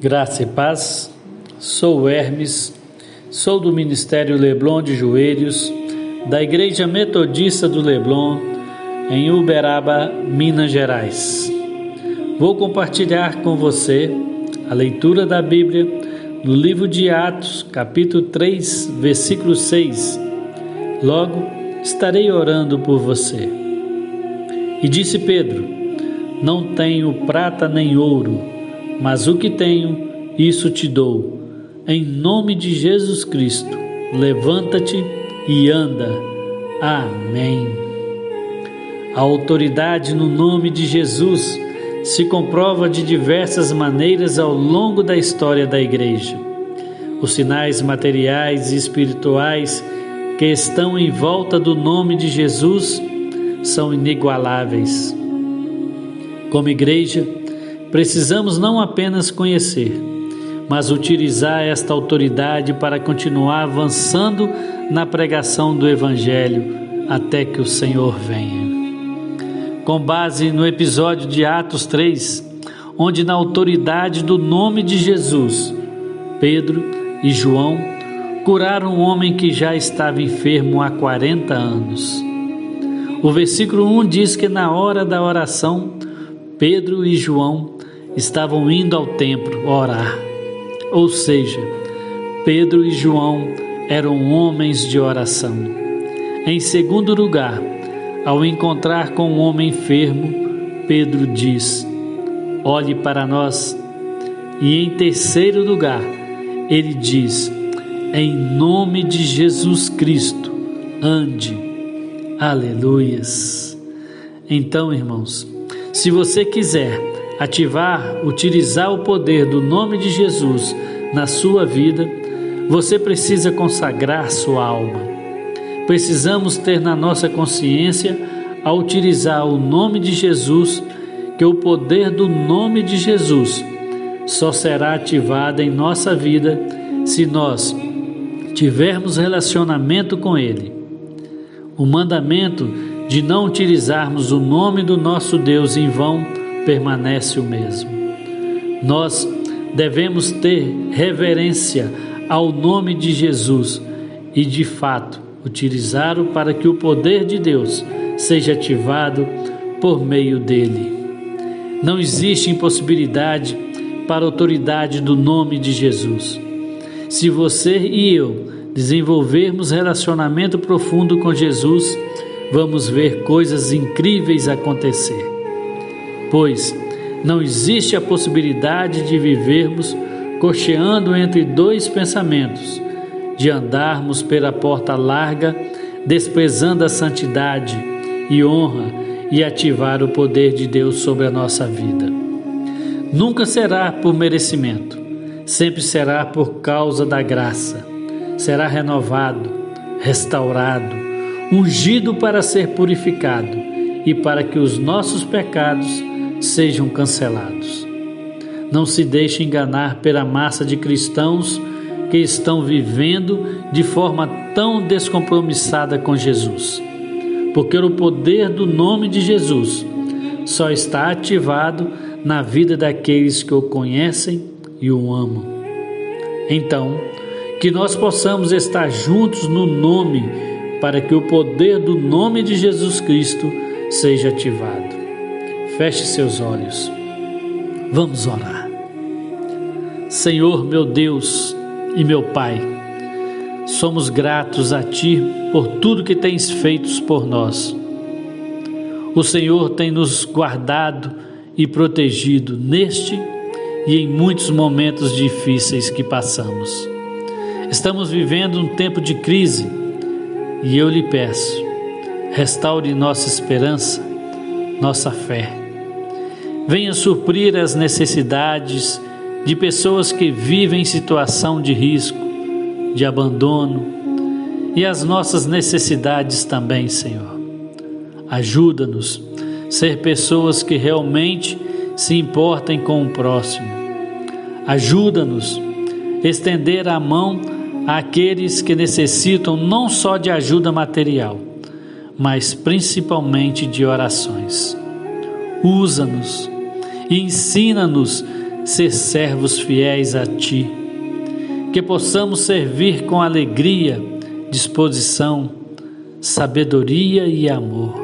Graça e paz. Sou Hermes, sou do Ministério Leblon de Joelhos, da Igreja Metodista do Leblon, em Uberaba, Minas Gerais. Vou compartilhar com você a leitura da Bíblia no livro de Atos, capítulo 3, versículo 6. Logo estarei orando por você. E disse Pedro: Não tenho prata nem ouro mas o que tenho, isso te dou. Em nome de Jesus Cristo, levanta-te e anda. Amém. A autoridade no nome de Jesus se comprova de diversas maneiras ao longo da história da Igreja. Os sinais materiais e espirituais que estão em volta do nome de Jesus são inigualáveis. Como igreja, Precisamos não apenas conhecer, mas utilizar esta autoridade para continuar avançando na pregação do Evangelho até que o Senhor venha. Com base no episódio de Atos 3, onde, na autoridade do nome de Jesus, Pedro e João curaram um homem que já estava enfermo há 40 anos. O versículo 1 diz que na hora da oração, Pedro e João estavam indo ao templo orar. Ou seja, Pedro e João eram homens de oração. Em segundo lugar, ao encontrar com um homem enfermo, Pedro diz: Olhe para nós. E em terceiro lugar, ele diz: Em nome de Jesus Cristo, ande. Aleluias. Então, irmãos, se você quiser ativar, utilizar o poder do nome de Jesus na sua vida, você precisa consagrar sua alma. Precisamos ter na nossa consciência, ao utilizar o nome de Jesus, que o poder do nome de Jesus só será ativado em nossa vida se nós tivermos relacionamento com Ele. O mandamento de não utilizarmos o nome do nosso Deus em vão permanece o mesmo. Nós devemos ter reverência ao nome de Jesus e, de fato, utilizá-lo para que o poder de Deus seja ativado por meio dele. Não existe impossibilidade para a autoridade do nome de Jesus. Se você e eu desenvolvermos relacionamento profundo com Jesus, vamos ver coisas incríveis acontecer pois não existe a possibilidade de vivermos cocheando entre dois pensamentos, de andarmos pela porta larga, desprezando a santidade e honra e ativar o poder de Deus sobre a nossa vida. Nunca será por merecimento, sempre será por causa da graça. Será renovado, restaurado, ungido para ser purificado e para que os nossos pecados sejam cancelados. Não se deixe enganar pela massa de cristãos que estão vivendo de forma tão descompromissada com Jesus, porque o poder do nome de Jesus só está ativado na vida daqueles que o conhecem e o amam. Então, que nós possamos estar juntos no nome para que o poder do nome de Jesus Cristo seja ativado. Feche seus olhos. Vamos orar. Senhor, meu Deus e meu Pai, somos gratos a Ti por tudo que tens feito por nós. O Senhor tem nos guardado e protegido neste e em muitos momentos difíceis que passamos. Estamos vivendo um tempo de crise e eu lhe peço, restaure nossa esperança, nossa fé venha suprir as necessidades de pessoas que vivem em situação de risco, de abandono e as nossas necessidades também, Senhor. Ajuda-nos a ser pessoas que realmente se importem com o próximo. Ajuda-nos a estender a mão àqueles que necessitam não só de ajuda material, mas principalmente de orações. Usa-nos e ensina-nos ser servos fiéis a Ti, que possamos servir com alegria, disposição, sabedoria e amor.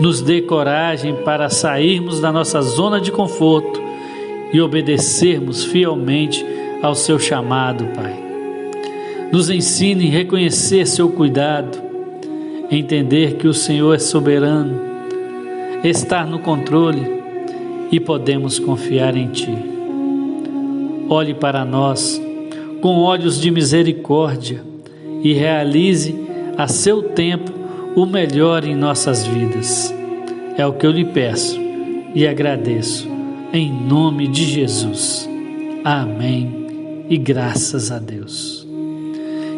Nos dê coragem para sairmos da nossa zona de conforto e obedecermos fielmente ao Seu chamado, Pai. Nos ensine a reconhecer Seu cuidado, entender que o Senhor é soberano, estar no controle e podemos confiar em Ti. Olhe para nós com olhos de misericórdia e realize a seu tempo o melhor em nossas vidas. É o que eu lhe peço e agradeço, em nome de Jesus. Amém e graças a Deus.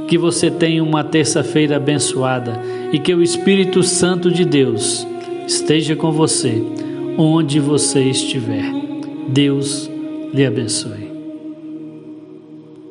Que você tenha uma terça-feira abençoada e que o Espírito Santo de Deus esteja com você onde você estiver. Deus lhe abençoe.